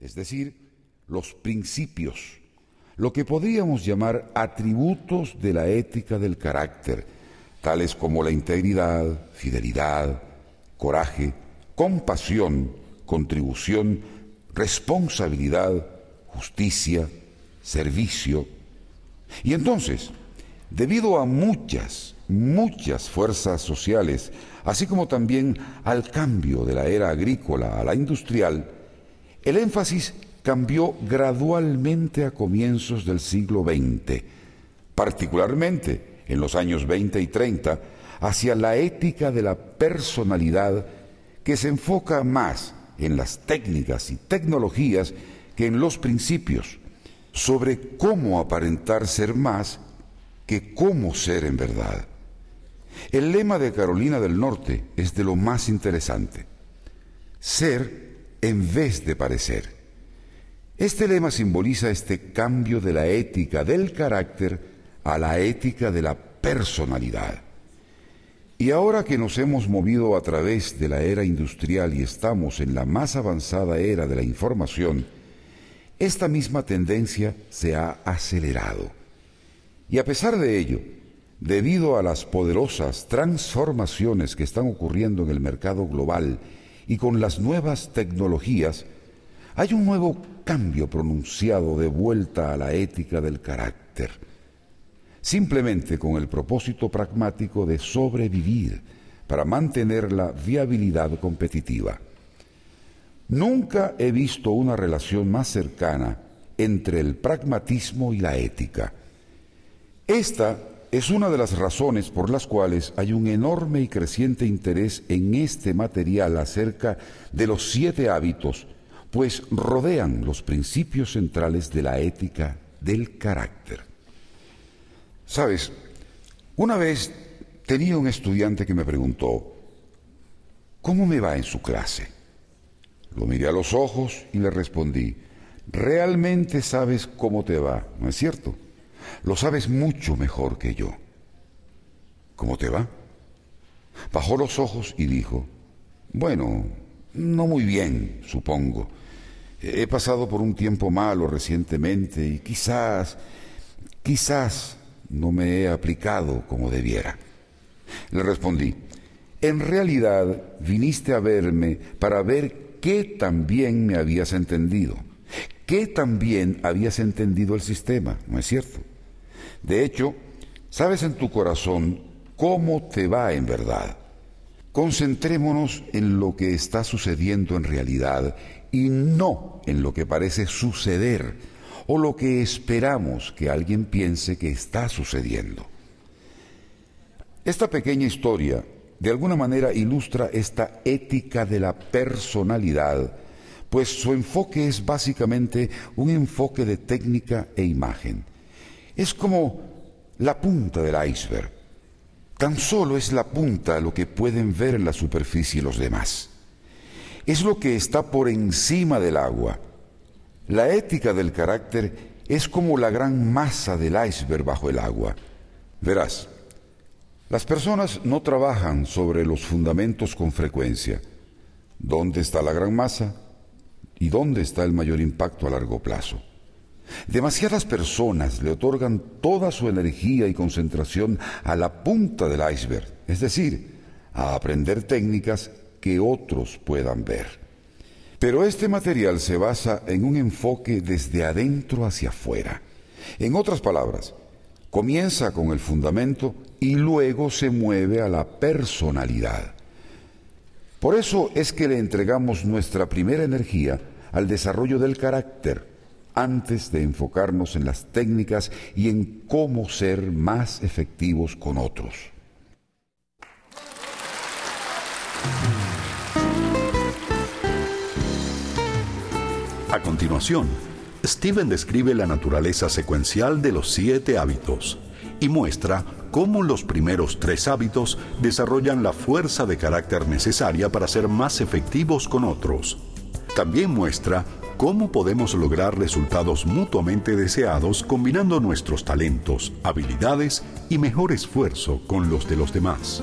es decir, los principios, lo que podríamos llamar atributos de la ética del carácter, tales como la integridad, fidelidad, coraje, compasión, contribución, responsabilidad, justicia, servicio. Y entonces, debido a muchas, muchas fuerzas sociales, así como también al cambio de la era agrícola a la industrial, el énfasis cambió gradualmente a comienzos del siglo XX, particularmente en los años 20 y 30, hacia la ética de la personalidad que se enfoca más en las técnicas y tecnologías que en los principios, sobre cómo aparentar ser más que cómo ser en verdad. El lema de Carolina del Norte es de lo más interesante. Ser en vez de parecer. Este lema simboliza este cambio de la ética del carácter a la ética de la personalidad. Y ahora que nos hemos movido a través de la era industrial y estamos en la más avanzada era de la información, esta misma tendencia se ha acelerado. Y a pesar de ello, debido a las poderosas transformaciones que están ocurriendo en el mercado global y con las nuevas tecnologías, hay un nuevo cambio pronunciado de vuelta a la ética del carácter simplemente con el propósito pragmático de sobrevivir para mantener la viabilidad competitiva. Nunca he visto una relación más cercana entre el pragmatismo y la ética. Esta es una de las razones por las cuales hay un enorme y creciente interés en este material acerca de los siete hábitos, pues rodean los principios centrales de la ética del carácter. Sabes, una vez tenía un estudiante que me preguntó, ¿cómo me va en su clase? Lo miré a los ojos y le respondí, realmente sabes cómo te va, ¿no es cierto? Lo sabes mucho mejor que yo. ¿Cómo te va? Bajó los ojos y dijo, bueno, no muy bien, supongo. He pasado por un tiempo malo recientemente y quizás, quizás no me he aplicado como debiera. Le respondí, en realidad viniste a verme para ver qué también me habías entendido, qué también habías entendido el sistema, ¿no es cierto? De hecho, sabes en tu corazón cómo te va en verdad. Concentrémonos en lo que está sucediendo en realidad y no en lo que parece suceder o lo que esperamos que alguien piense que está sucediendo. Esta pequeña historia de alguna manera ilustra esta ética de la personalidad, pues su enfoque es básicamente un enfoque de técnica e imagen. Es como la punta del iceberg. Tan solo es la punta lo que pueden ver en la superficie los demás. Es lo que está por encima del agua la ética del carácter es como la gran masa del iceberg bajo el agua. Verás, las personas no trabajan sobre los fundamentos con frecuencia. ¿Dónde está la gran masa? ¿Y dónde está el mayor impacto a largo plazo? Demasiadas personas le otorgan toda su energía y concentración a la punta del iceberg, es decir, a aprender técnicas que otros puedan ver. Pero este material se basa en un enfoque desde adentro hacia afuera. En otras palabras, comienza con el fundamento y luego se mueve a la personalidad. Por eso es que le entregamos nuestra primera energía al desarrollo del carácter antes de enfocarnos en las técnicas y en cómo ser más efectivos con otros. A continuación, Steven describe la naturaleza secuencial de los siete hábitos y muestra cómo los primeros tres hábitos desarrollan la fuerza de carácter necesaria para ser más efectivos con otros. También muestra cómo podemos lograr resultados mutuamente deseados combinando nuestros talentos, habilidades y mejor esfuerzo con los de los demás.